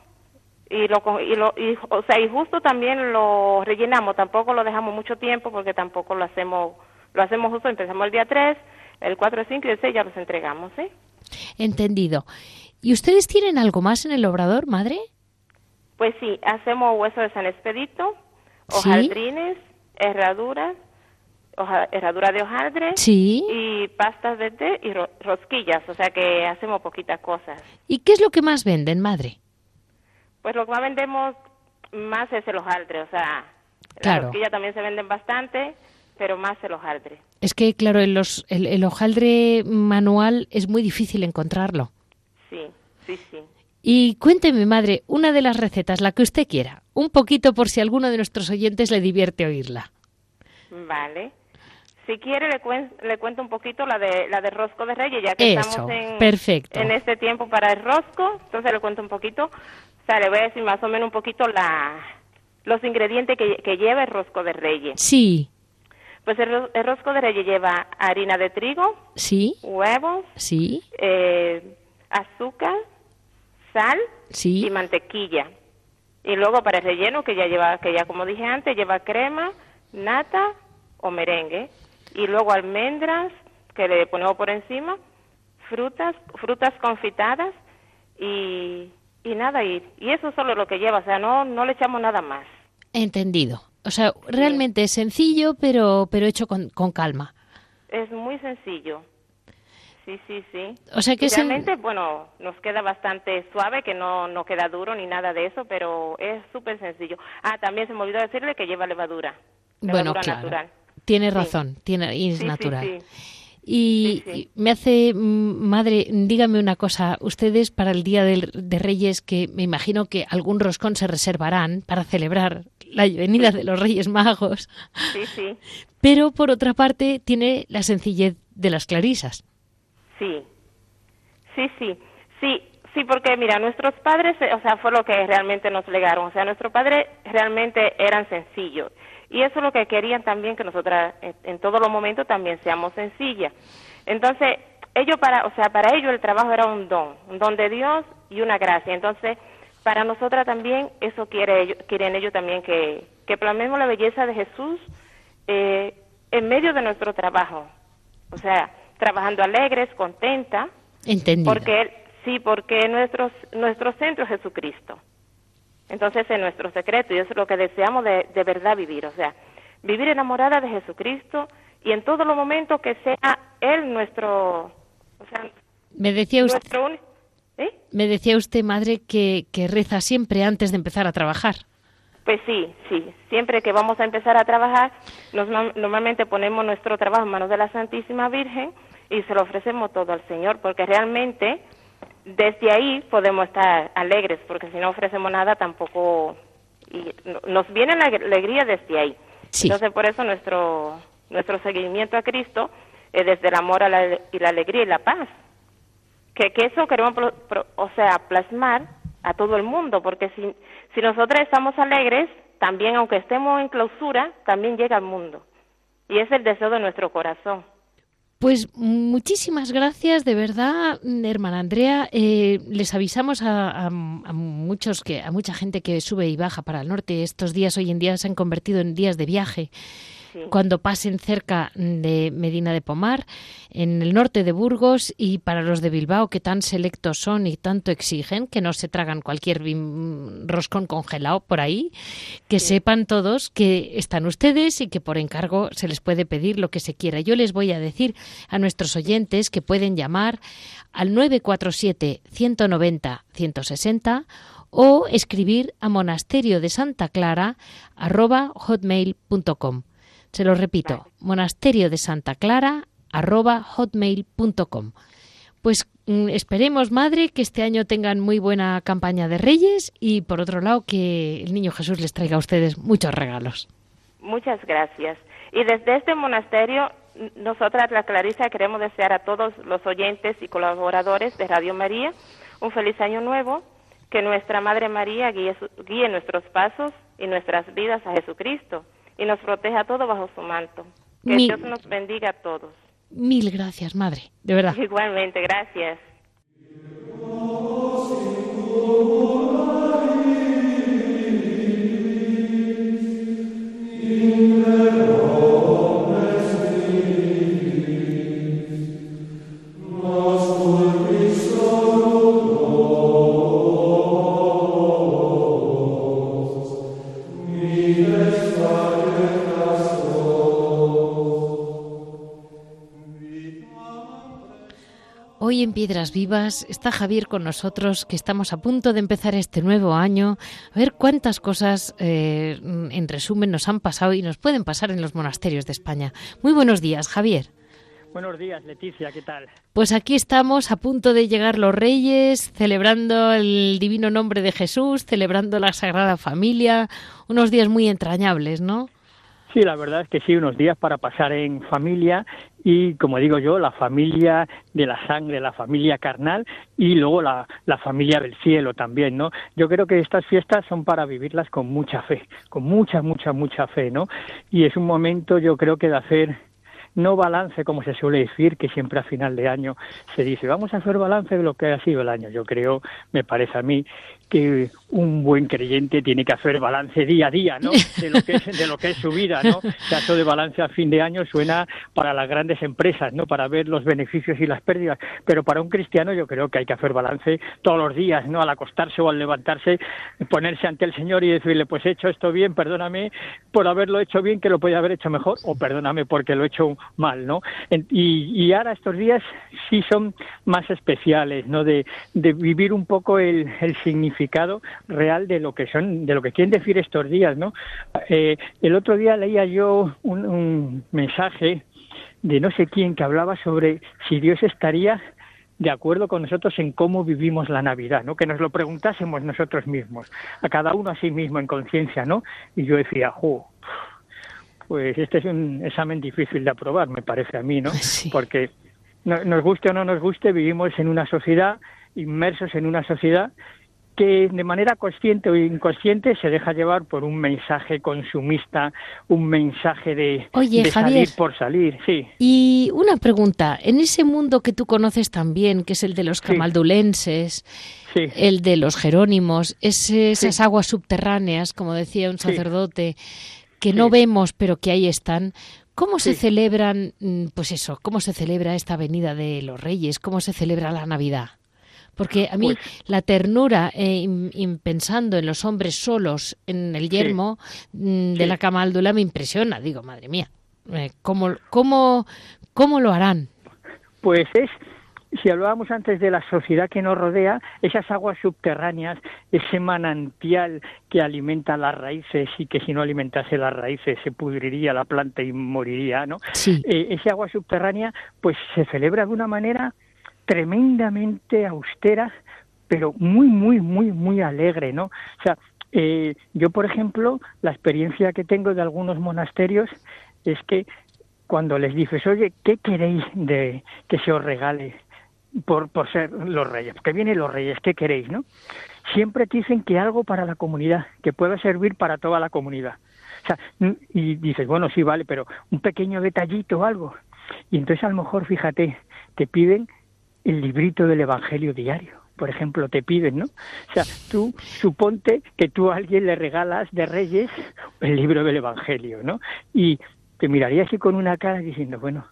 Speaker 5: y lo y lo y, o sea, y justo también lo rellenamos, tampoco lo dejamos mucho tiempo porque tampoco lo hacemos lo hacemos justo, empezamos el día 3, el 4, el 5 y el 6 ya los entregamos, ¿sí?
Speaker 1: Entendido. ¿Y ustedes tienen algo más en el obrador, madre?
Speaker 5: Pues sí, hacemos hueso de San Expedito, hojaldrines, herraduras, herradura de hojaldre y pastas de té y rosquillas, o sea que hacemos poquitas cosas.
Speaker 1: ¿Y qué es lo que más venden, madre?
Speaker 5: Pues lo que más vendemos más es el hojaldre, o sea, las rosquillas también se venden bastante, pero más el hojaldre.
Speaker 1: Es que, claro, el, los, el hojaldre manual es muy difícil encontrarlo.
Speaker 5: Sí. Sí, sí.
Speaker 1: Y cuénteme, madre, una de las recetas, la que usted quiera, un poquito por si alguno de nuestros oyentes le divierte oírla.
Speaker 5: Vale. Si quiere le, le cuento un poquito la de la de rosco de reyes, ya que estamos en,
Speaker 1: perfecto.
Speaker 5: en este tiempo para el rosco, entonces le cuento un poquito, o sea, le voy a decir más o menos un poquito la los ingredientes que, que lleva el rosco de reyes.
Speaker 1: Sí.
Speaker 5: Pues el, rosco de reyes lleva harina de trigo,
Speaker 1: sí,
Speaker 5: huevos,
Speaker 1: sí,
Speaker 5: eh, azúcar, sal
Speaker 1: sí.
Speaker 5: y mantequilla. Y luego para el relleno que ya lleva, que ya como dije antes, lleva crema, nata o merengue. Y luego almendras que le ponemos por encima, frutas, frutas confitadas y, y nada, y, y eso solo lo que lleva, o sea, no, no le echamos nada más.
Speaker 1: Entendido. O sea, realmente es sencillo, pero, pero hecho con, con calma.
Speaker 5: Es muy sencillo. Sí, sí, sí.
Speaker 1: O sea que
Speaker 5: realmente, bueno, nos queda bastante suave, que no, no queda duro ni nada de eso, pero es súper sencillo. Ah, también se me olvidó decirle que lleva levadura.
Speaker 1: bueno, claro. Natural. Tiene razón, tiene, y es natural. Y, me hace, mm, madre, dígame una cosa, ustedes para el Día de, de, Reyes, que me imagino que algún roscón se reservarán para celebrar la venida de los Reyes Magos.
Speaker 5: Sí, sí.
Speaker 1: Pero por otra parte tiene la sencillez de las clarisas.
Speaker 5: Sí, sí, sí, sí, sí, porque mira, nuestros padres, eh, o sea, fue lo que realmente nos legaron, o sea, nuestros padres realmente eran sencillos y eso es lo que querían también que nosotras en, todos los momentos también seamos sencillas. Entonces, ellos para, o sea, para ellos el trabajo era un don, un don de Dios y una gracia. Entonces, para nosotras también eso quiere, quieren ellos también que, que plasmemos la belleza de Jesús eh, en medio de nuestro trabajo. O sea, trabajando alegres, contenta.
Speaker 1: Entendido.
Speaker 5: Porque sí, porque nuestro, nuestro centro es Jesucristo. Entonces es nuestro secreto y eso es lo que deseamos de, de verdad vivir. O sea, vivir enamorada de Jesucristo y en todos los momentos que sea Él nuestro... O sea,
Speaker 1: me decía usted, ¿eh? me decía usted, madre, que, que reza siempre antes de empezar a trabajar.
Speaker 5: Pues sí, sí. Siempre que vamos a empezar a trabajar, nos, normalmente ponemos nuestro trabajo en manos de la Santísima Virgen y se lo ofrecemos todo al Señor, porque realmente desde ahí podemos estar alegres, porque si no ofrecemos nada tampoco y nos viene la alegría desde ahí. Entonces por eso nuestro nuestro seguimiento a Cristo es desde el amor a la, y la alegría y la paz. Que, que eso queremos, o sea, plasmar a todo el mundo, porque si, si nosotros estamos alegres, también aunque estemos en clausura, también llega al mundo. Y es el deseo de nuestro corazón.
Speaker 1: Pues muchísimas gracias, de verdad, hermana Andrea. Eh, les avisamos a, muchos que a mucha gente que sube y baja para el norte. Estos días hoy en día se han convertido en días de viaje cuando pasen cerca de Medina de Pomar, en el norte de Burgos y para los de Bilbao que tan selectos son y tanto exigen que no se tragan cualquier roscón congelado por ahí, que sepan todos que están ustedes y que por encargo se les puede pedir lo que se quiera. Yo les voy a decir a nuestros oyentes que pueden llamar al 947 190 160 o escribir a monasterio de Santa Clara arroba hotmail.com. Se lo repito, monasterio de Santa Clara arroba hotmail.com. Pues mm, esperemos, madre, que este año tengan muy buena campaña de Reyes y, por otro lado, que el Niño Jesús les traiga a ustedes muchos regalos.
Speaker 5: Muchas gracias. Y desde este monasterio, nosotras, la Clarisa, queremos desear a todos los oyentes y colaboradores de Radio María un feliz año nuevo, que nuestra Madre María guíe, guíe nuestros pasos y nuestras vidas a Jesucristo y nos proteja todo bajo su manto. Que Dios nos bendiga a todos.
Speaker 1: Mil gracias, Madre, de verdad.
Speaker 5: Igualmente, gracias.
Speaker 1: Vivas está Javier con nosotros, que estamos a punto de empezar este nuevo año. A ver cuántas cosas, eh, en resumen, nos han pasado y nos pueden pasar en los monasterios de España. Muy buenos días, Javier.
Speaker 6: Buenos días, Leticia, ¿qué tal?
Speaker 1: Pues aquí estamos a punto de llegar los Reyes, celebrando el divino nombre de Jesús, celebrando la Sagrada Familia, unos días muy entrañables, ¿no?
Speaker 6: Sí, la verdad es que sí, unos días para pasar en familia y, como digo yo, la familia de la sangre, la familia carnal y luego la, la familia del cielo también, ¿no? Yo creo que estas fiestas son para vivirlas con mucha fe, con mucha, mucha, mucha fe, ¿no? Y es un momento, yo creo que de hacer no balance, como se suele decir, que siempre a final de año se dice, vamos a hacer balance de lo que ha sido el año. Yo creo, me parece a mí, que un buen creyente tiene que hacer balance día a día, ¿no? De lo que es, de lo que es su vida, ¿no? Caso de balance a fin de año suena para las grandes empresas, ¿no? Para ver los beneficios y las pérdidas, pero para un cristiano yo creo que hay que hacer balance todos los días, ¿no? Al acostarse o al levantarse, ponerse ante el Señor y decirle, pues he hecho esto bien, perdóname por haberlo hecho bien, que lo podía haber hecho mejor, o perdóname porque lo he hecho mal, ¿no? Y, y ahora estos días sí son más especiales, ¿no? De, de vivir un poco el, el significado real de lo que son, de lo que quieren decir estos días, ¿no? Eh, el otro día leía yo un, un mensaje de no sé quién que hablaba sobre si Dios estaría de acuerdo con nosotros en cómo vivimos la Navidad, ¿no? Que nos lo preguntásemos nosotros mismos, a cada uno a sí mismo en conciencia, ¿no? Y yo decía, ¡jo! Pues este es un examen difícil de aprobar, me parece a mí, ¿no?
Speaker 1: Sí.
Speaker 6: Porque no- nos guste o no nos guste, vivimos en una sociedad, inmersos en una sociedad que de manera consciente o inconsciente se deja llevar por un mensaje consumista, un mensaje de,
Speaker 1: Oye,
Speaker 6: de
Speaker 1: Javier.
Speaker 6: salir por salir, sí.
Speaker 1: Y una pregunta, en ese mundo que tú conoces también, que es el de los camaldulenses,
Speaker 6: Sí.
Speaker 1: el de los jerónimos, esas aguas subterráneas, como decía un sacerdote, que no vemos pero que ahí están, ¿cómo se
Speaker 6: Sí.
Speaker 1: celebran, mm, pues eso, cómo se celebra esta venida de los reyes, cómo se celebra la Navidad? Porque a mí
Speaker 6: Pues-
Speaker 1: la ternura, eh, pensando en los hombres solos en el yermo mm, de
Speaker 6: Sí.
Speaker 1: la camáldula, me impresiona. Digo, madre mía, eh, ¿cómo, cómo, ¿cómo lo harán?
Speaker 6: Pues es, si hablábamos antes de la sociedad que nos rodea, esas aguas subterráneas, ese manantial que alimenta las raíces y que si no alimentase las raíces se pudriría la planta y moriría, ¿no?
Speaker 1: Sí.
Speaker 6: Eh, ese agua subterránea pues se celebra de una manera tremendamente austera, pero muy, muy, muy, muy alegre, ¿no? O sea, eh, yo, por ejemplo, la experiencia que tengo de algunos monasterios es que cuando les dices, oye, ¿qué queréis de que se os regale por, por ser los reyes? Que vienen los reyes, ¿qué queréis, no? Siempre te dicen que algo para la comunidad, que pueda servir para toda la comunidad. O sea, y dices, bueno, sí, vale, pero un pequeño detallito o algo. Y entonces a lo mejor, fíjate, te piden el librito del Evangelio diario. Por ejemplo, te piden, ¿no? O sea, tú suponte que tú a alguien le regalas de Reyes el libro del Evangelio, ¿no? Y te miraría así con una cara diciendo, bueno,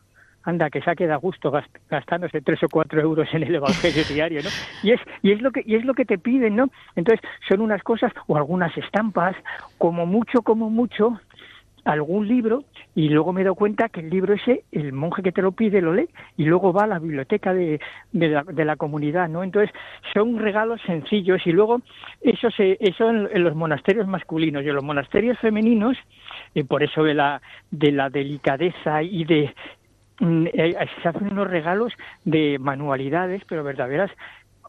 Speaker 6: anda, que se ha quedado gusto gast- gastándose tres o cuatro euros en el Evangelio diario, ¿no? Y es, y es lo que, y es lo que te piden, ¿no? Entonces, son unas cosas, o algunas estampas, como mucho, como mucho, algún libro y luego me doy cuenta que el libro ese, el monje que te lo pide lo lee y luego va a la biblioteca de, de, la, de la comunidad, ¿no? Entonces son regalos sencillos y luego eso se, eso en, los monasterios masculinos y en los monasterios femeninos, y por eso de la, de la delicadeza y de mm, eh, se hacen unos regalos de manualidades, pero verdaderas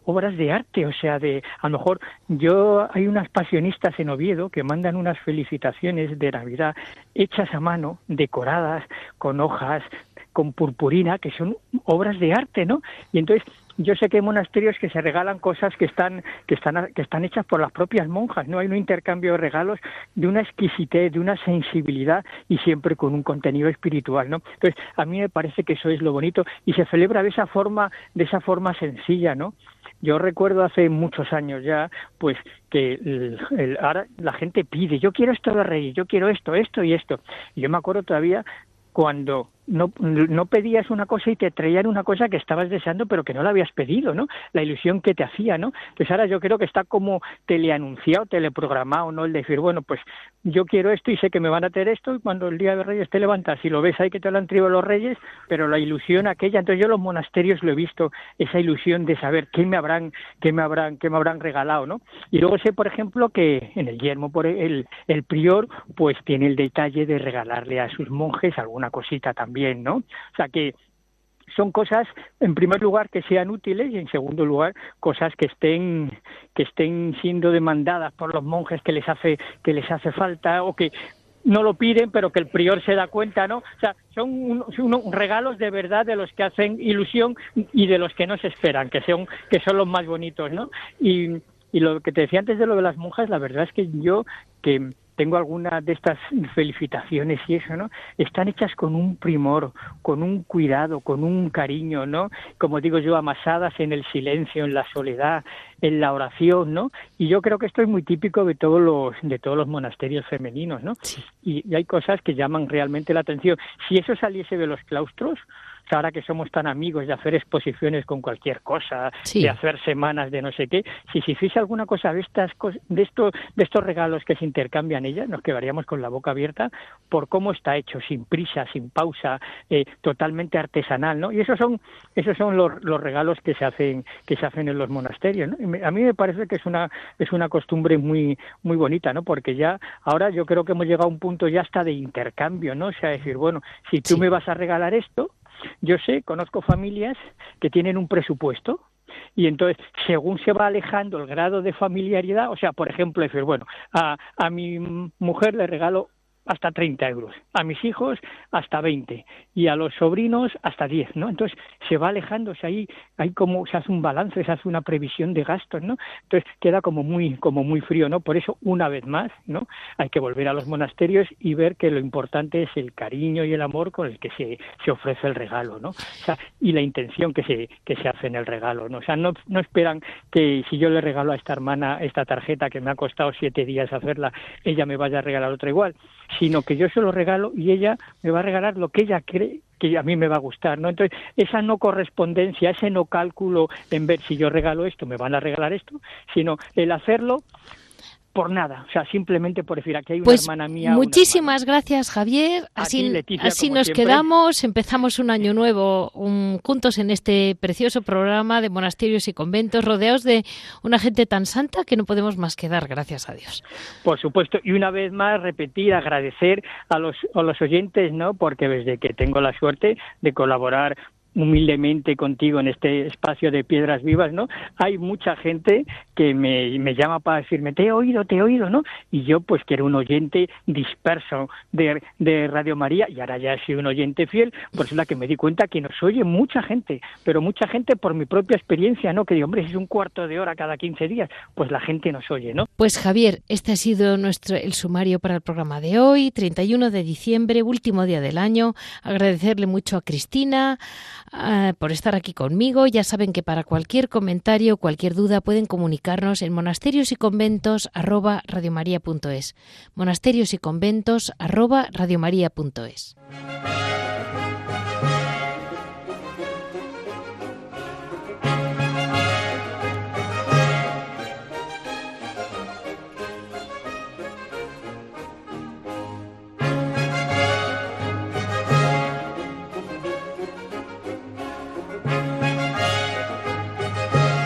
Speaker 6: obras de arte, o sea, de a lo mejor yo hay unas pasionistas en Oviedo que mandan unas felicitaciones de Navidad hechas a mano, decoradas con hojas, con purpurina, que son obras de arte, ¿no? Y entonces yo sé que hay monasterios que se regalan cosas que están que están que están hechas por las propias monjas, no hay un intercambio de regalos de una exquisitez, de una sensibilidad y siempre con un contenido espiritual, ¿no? Entonces, a mí me parece que eso es lo bonito y se celebra de esa forma de esa forma sencilla, ¿no? Yo recuerdo hace muchos años ya, pues que el, ahora la gente pide, yo quiero esto de Reyes, yo quiero esto, esto y esto. Y yo me acuerdo todavía cuando no, no pedías una cosa y te traían una cosa que estabas deseando pero que no la habías pedido, ¿no? La ilusión que te hacía, ¿no? Pues ahora yo creo que está como teleanunciado, teleprogramado, ¿no? El decir, bueno, pues yo quiero esto y sé que me van a tener esto y cuando el día de Reyes te levantas y lo ves ahí que te lo han traído los Reyes, pero la ilusión aquella, entonces yo los monasterios lo he visto, esa ilusión de saber qué me habrán, qué me habrán, qué me habrán regalado, ¿no? Y luego sé, por ejemplo, que en el yermo por el, el prior, pues tiene el detalle de regalarle a sus monjes alguna cosita también, ¿no? O sea que son cosas, en primer lugar, que sean útiles y en segundo lugar, cosas que estén que estén siendo demandadas por los monjes que les hace que les hace falta o que no lo piden, pero que el prior se da cuenta, ¿no? O sea, son, unos regalos de verdad de los que hacen ilusión y de los que no se esperan, que son, que son los más bonitos, ¿no? Y, y lo que te decía antes de lo de las monjas, la verdad es que yo, que tengo algunas de estas felicitaciones y eso, ¿no? Están hechas con un primor, con un cuidado, con un cariño, ¿no? Como digo yo, amasadas en el silencio, en la soledad, en la oración, ¿no? Y yo creo que esto es muy típico de todos los de todos los monasterios femeninos, ¿no? Y, y hay cosas que llaman realmente la atención. Si eso saliese de los claustros, ahora que somos tan amigos de hacer exposiciones con cualquier cosa, de hacer semanas de no sé qué, si se hiciese alguna cosa de estas de estos de estos regalos que se intercambian ellas, nos quedaríamos con la boca abierta por cómo está hecho, sin prisa, sin pausa, eh, totalmente artesanal, ¿no? Y esos son esos son los, los, regalos que se hacen que se hacen en los monasterios, ¿no? a mí me parece que es una es una costumbre muy muy bonita, ¿no? Porque ya ahora yo creo que hemos llegado a un punto ya hasta de intercambio, ¿no? O sea, decir, bueno, si tú me vas a regalar esto, yo sé, conozco familias que tienen un presupuesto y entonces, según se va alejando el grado de familiaridad, o sea, por ejemplo, decir, bueno, a, a mi mujer le regalo hasta 30 euros, a mis hijos hasta 20 y a los sobrinos hasta 10, ¿no? Entonces se va alejándose ahí, ahí como se hace un balance, se hace una previsión de gastos, ¿no? Entonces queda como muy, como muy frío, ¿no? Por eso, una vez más, ¿no? Hay que volver a los monasterios y ver que lo importante es el cariño y el amor con el que se, se ofrece el regalo, ¿no? O sea, y la intención que se, que se hace en el regalo, ¿no? O sea, no, no esperan que si yo le regalo a esta hermana esta tarjeta que me ha costado siete días hacerla, ella me vaya a regalar otra igual sino que yo se lo regalo y ella me va a regalar lo que ella cree que a mí me va a gustar, ¿no? Entonces, esa no correspondencia, ese no cálculo en ver si yo regalo esto, me van a regalar esto, sino el hacerlo por nada, o sea, simplemente por decir, aquí hay una
Speaker 1: pues
Speaker 6: hermana mía.
Speaker 1: Muchísimas gracias, Javier. Así, así nos quedamos, empezamos un año nuevo juntos en este precioso programa de monasterios y conventos, rodeados de una gente tan santa que no podemos más que dar gracias a Dios.
Speaker 6: Por supuesto, y una vez más repetir, agradecer a los, a los oyentes, ¿no? Porque desde que tengo la suerte de colaborar humildemente contigo en este espacio de piedras vivas, ¿no? Hay mucha gente que me, me, llama para decirme, te he oído, te he oído, ¿no? Y yo, pues, que era un oyente disperso de, de Radio María, y ahora ya he sido un oyente fiel, pues es la que me di cuenta que nos oye mucha gente, pero mucha gente por mi propia experiencia, ¿no? Que digo, hombre, es un cuarto de hora cada 15 días, pues la gente nos oye, ¿no?
Speaker 1: Pues Javier, este ha sido nuestro el sumario para el programa de hoy, 31 de diciembre, último día del año. Agradecerle mucho a Cristina, Ah, por estar aquí conmigo. Ya saben que para cualquier comentario, cualquier duda pueden comunicarnos en monasterios y conventos arroba Monasterios y conventos arroba